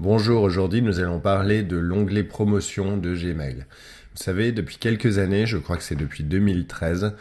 Bonjour, aujourd'hui nous allons parler de l'onglet promotion de Gmail. Vous savez, depuis quelques années, je crois que c'est depuis 2013,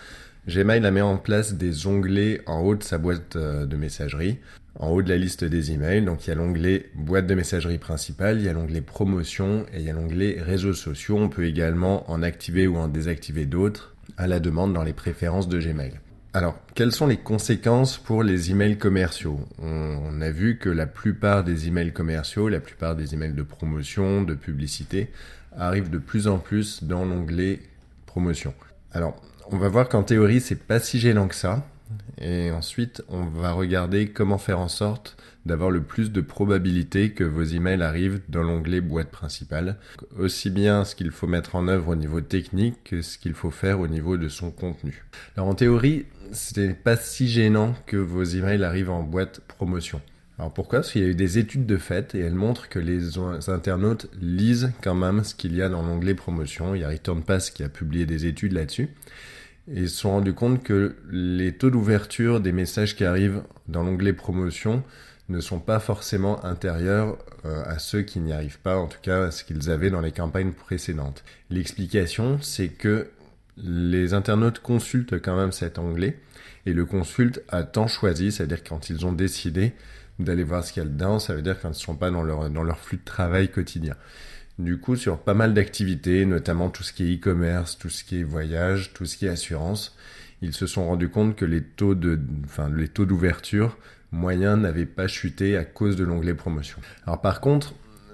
Gmail a mis en place des onglets en haut de sa boîte euh, de messagerie, en haut de la liste des emails. Donc il y a l'onglet boîte de messagerie principale, il y a l'onglet promotion et il y a l'onglet réseaux sociaux. On peut également en activer ou en désactiver d'autres à la demande dans les préférences de Gmail. Alors, quelles sont les conséquences pour les emails commerciaux? On, a vu que la plupart des emails commerciaux, la plupart des emails de promotion, de publicité, arrivent de plus en plus dans l'onglet promotion. Alors, on va voir qu'en théorie, c'est pas si gênant que ça. Et ensuite, on va regarder comment faire en sorte d'avoir le plus de probabilité que vos emails arrivent dans l'onglet boîte principale. Aussi bien ce qu'il faut mettre en œuvre au niveau technique que ce qu'il faut faire au niveau de son contenu. Alors en théorie, c'est pas si gênant que vos emails arrivent en boîte promotion. Alors pourquoi? Parce qu'il y a eu des études de fait et elles montrent que les internautes lisent quand même ce qu'il y a dans l'onglet promotion. Il y a Return Pass qui a publié des études là-dessus. Et ils se sont rendus compte que les taux d'ouverture des messages qui arrivent dans l'onglet promotion ne sont pas forcément intérieurs euh, à ceux qui n'y arrivent pas, en tout cas à ce qu'ils avaient dans les campagnes précédentes. L'explication, c'est que les internautes consultent quand même cet onglet et le consultent à temps choisi, c'est-à-dire quand ils ont décidé d'aller voir ce qu'il y a dedans, ça veut dire quand ils ne sont pas dans leur, dans leur flux de travail quotidien. Du coup, sur pas mal d'activités, notamment tout ce qui est e-commerce, tout ce qui est voyage, tout ce qui est assurance, ils se sont rendus compte que les taux de, enfin, les taux d'ouverture moyens n'avaient pas chuté à cause de l'onglet promotion. Alors par contre,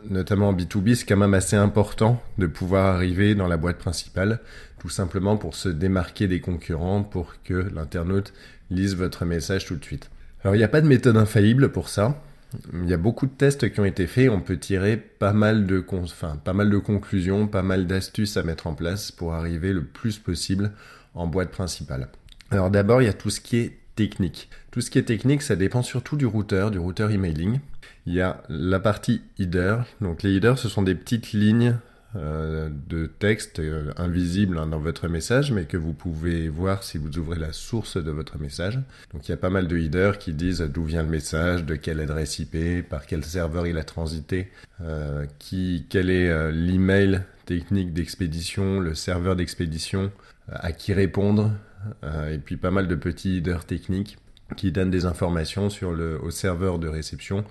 notamment en B2B, c'est quand même assez important de pouvoir arriver dans la boîte principale, tout simplement pour se démarquer des concurrents, pour que l'internaute lise votre message tout de suite. Alors il n'y a pas de méthode infaillible pour ça. Il y a beaucoup de tests qui ont été faits, on peut tirer pas mal de, pas mal de conclusions, pas mal d'astuces à mettre en place pour arriver le plus possible en boîte principale. Alors d'abord, il y a tout ce qui est technique. Tout ce qui est technique, ça dépend surtout du routeur, du routeur emailing. Il y a la partie header. Donc les headers, ce sont des petites lignes de texte euh, invisibles hein, dans votre message, mais que vous pouvez voir si vous ouvrez la source de votre message. Donc il y a pas mal de headers qui disent d'où vient le message, de quelle adresse IP, par quel serveur il a transité, euh, quel est l'email technique d'expédition, le serveur d'expédition, à qui répondre, et puis pas mal de petits headers techniques qui donnent des informations sur le, au serveur de réception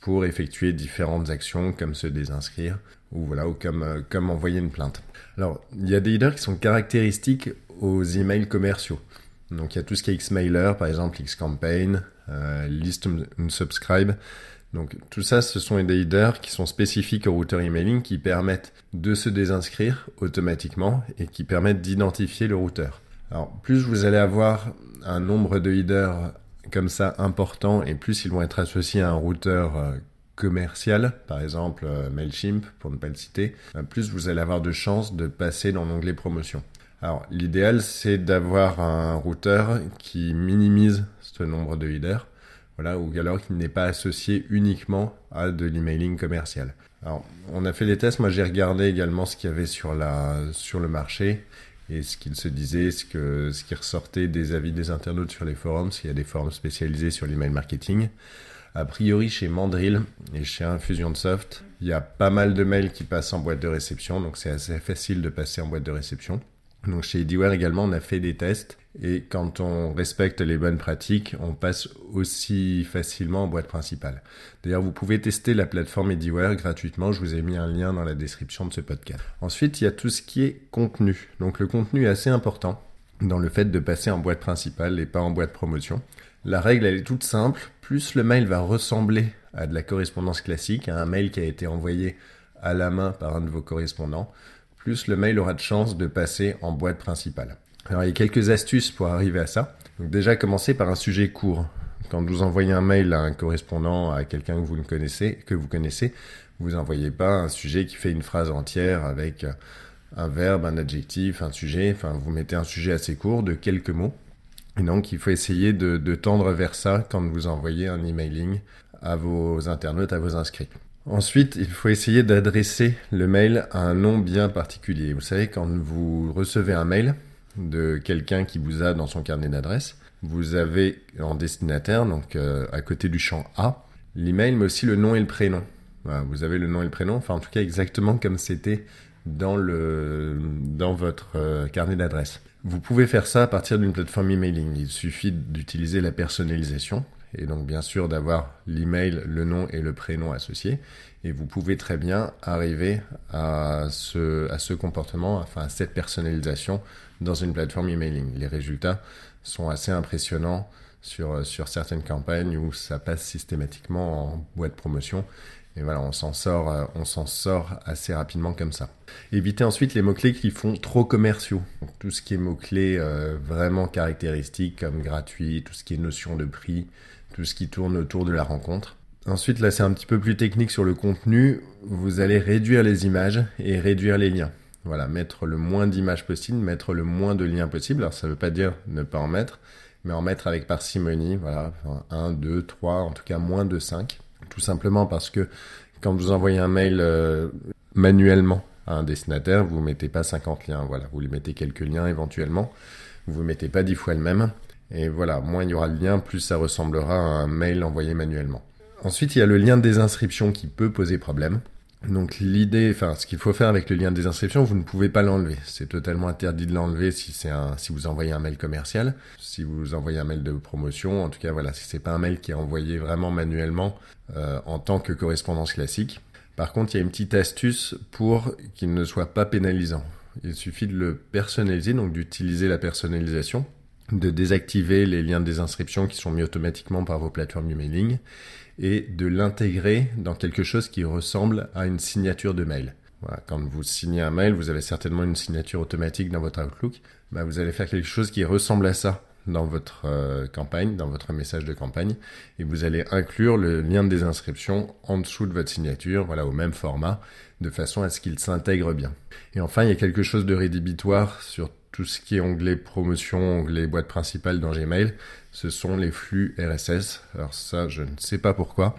pour effectuer différentes actions comme se désinscrire ou voilà ou comme, euh, comme envoyer une plainte. Alors, il y a des headers qui sont caractéristiques aux emails commerciaux. Donc, il y a tout ce qui est Xmailer, par exemple Xcampaign, euh, List Unsubscribe. Donc, tout ça, ce sont des headers qui sont spécifiques au routeur emailing qui permettent de se désinscrire automatiquement et qui permettent d'identifier le routeur. Alors, plus vous allez avoir un nombre de headers comme ça important et plus ils vont être associés à un routeur euh, commercial, par exemple euh, Mailchimp pour ne pas le citer, euh, plus vous allez avoir de chances de passer dans l'onglet promotion. Alors l'idéal c'est d'avoir un routeur qui minimise ce nombre de headers, voilà, ou alors qui n'est pas associé uniquement à de l'emailing commercial. Alors on a fait des tests, moi j'ai regardé également ce qu'il y avait sur, la, sur le marché et ce qu'il se disait, ce, que, ce qui ressortait des avis des internautes sur les forums, s'il y a des forums spécialisés sur l'email marketing. A priori, chez Mandrill et chez Infusionsoft, il y a pas mal de mails qui passent en boîte de réception, donc c'est assez facile de passer en boîte de réception. Donc chez Ediware également, on a fait des tests et quand on respecte les bonnes pratiques, on passe aussi facilement en boîte principale. D'ailleurs, vous pouvez tester la plateforme Ediware gratuitement. Je vous ai mis un lien dans la description de ce podcast. Ensuite, il y a tout ce qui est contenu. Donc le contenu est assez important dans le fait de passer en boîte principale et pas en boîte promotion. La règle, elle est toute simple. Plus le mail va ressembler à de la correspondance classique, à un mail qui a été envoyé à la main par un de vos correspondants, plus le mail aura de chance de passer en boîte principale. Alors il y a quelques astuces pour arriver à ça. Déjà commencer par un sujet court. Quand vous envoyez un mail à un correspondant, à quelqu'un que vous ne connaissez, que vous connaissez, vous n'envoyez pas un sujet qui fait une phrase entière avec un verbe, un adjectif, un sujet. Enfin, vous mettez un sujet assez court de quelques mots. Et donc, il faut essayer de, tendre vers ça quand vous envoyez un emailing à vos internautes, à vos inscrits. Ensuite, il faut essayer d'adresser le mail à un nom bien particulier. Vous savez, quand vous recevez un mail de quelqu'un qui vous a dans son carnet d'adresse, vous avez en destinataire, donc euh, à côté du champ A, l'email, mais aussi le nom et le prénom. vous avez le nom et le prénom, enfin en tout cas exactement comme c'était dans, dans votre euh, carnet d'adresse. Vous pouvez faire ça à partir d'une plateforme emailing. Il suffit d'utiliser la personnalisation et donc bien sûr d'avoir l'email, le nom et le prénom associés. Et vous pouvez très bien arriver à ce, à ce comportement, enfin à cette personnalisation dans une plateforme emailing. Les résultats sont assez impressionnants sur, sur certaines campagnes où ça passe systématiquement en boîte promotion. Et voilà, on s'en sort, euh, on s'en sort assez rapidement comme ça. Évitez ensuite les mots-clés qui font trop commerciaux. tout ce qui est mots-clés euh, vraiment caractéristiques comme gratuit, tout ce qui est notion de prix, tout ce qui tourne autour de la rencontre. Ensuite, là, c'est un petit peu plus technique sur le contenu. Vous allez réduire les images et réduire les liens. Voilà, mettre le moins d'images possible, mettre le moins de liens possible. Alors, ça ne veut pas dire ne pas en mettre, mais en mettre avec parcimonie. Voilà, 1, 2, 3, en tout cas moins de 5. Tout simplement parce que quand vous envoyez un mail euh, manuellement à un destinataire, vous ne mettez pas 50 liens. Voilà, vous lui mettez quelques liens éventuellement. Vous ne mettez pas 10 fois le même. Et voilà, moins il y aura de liens, plus ça ressemblera à un mail envoyé manuellement. Ensuite, il y a le lien de désinscription qui peut poser problème. Donc l'idée, enfin ce qu'il faut faire avec le lien de désinscription, vous ne pouvez pas l'enlever. C'est totalement interdit de l'enlever si c'est un, si vous envoyez un mail commercial, si vous envoyez un mail de promotion, en tout cas voilà, si c'est pas un mail qui est envoyé vraiment manuellement euh, en tant que correspondance classique. Par contre, il y a une petite astuce pour qu'il ne soit pas pénalisant. Il suffit de le personnaliser, donc d'utiliser la personnalisation de désactiver les liens de désinscription qui sont mis automatiquement par vos plateformes emailing et de l'intégrer dans quelque chose qui ressemble à une signature de mail. Quand vous signez un mail, vous avez certainement une signature automatique dans votre Outlook. Bah, vous allez faire quelque chose qui ressemble à ça dans votre euh, campagne, dans votre message de campagne, et vous allez inclure le lien de désinscription en dessous de votre signature, voilà, au même format, de façon à ce qu'il s'intègre bien. Et enfin, il y a quelque chose de rédhibitoire sur tout ce qui est onglet promotion, onglet boîte principale dans Gmail, ce sont les flux RSS. Alors ça, je ne sais pas pourquoi,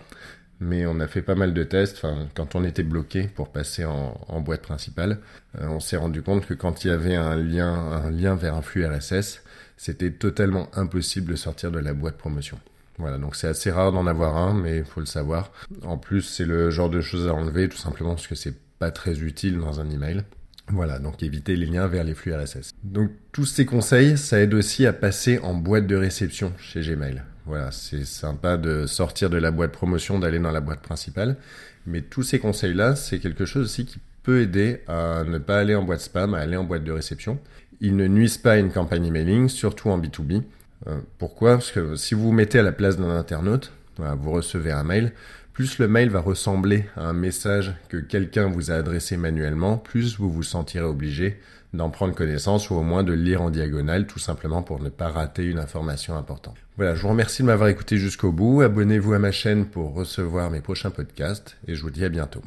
mais on a fait pas mal de tests. Enfin, quand on était bloqué pour passer en, boîte principale, euh, on s'est rendu compte que quand il y avait un lien, un lien vers un flux RSS, c'était totalement impossible de sortir de la boîte promotion. Voilà, donc c'est assez rare d'en avoir un, mais il faut le savoir. En plus, c'est le genre de choses à enlever, tout simplement parce que c'est pas très utile dans un email. Voilà, donc éviter les liens vers les flux RSS. Donc tous ces conseils, ça aide aussi à passer en boîte de réception chez Gmail. Voilà, c'est sympa de sortir de la boîte promotion, d'aller dans la boîte principale. Mais tous ces conseils-là, c'est quelque chose aussi qui peut aider à ne pas aller en boîte spam, à aller en boîte de réception. Ils ne nuisent pas à une campagne emailing, surtout en B2B. Euh, pourquoi? Parce que si vous vous mettez à la place d'un internaute, vous recevez un mail, plus le mail va ressembler à un message que quelqu'un vous a adressé manuellement, plus vous vous sentirez obligé d'en prendre connaissance ou au moins de lire en diagonale, tout simplement pour ne pas rater une information importante. Voilà, je vous remercie de m'avoir écouté jusqu'au bout. Abonnez-vous à ma chaîne pour recevoir mes prochains podcasts et je vous dis à bientôt.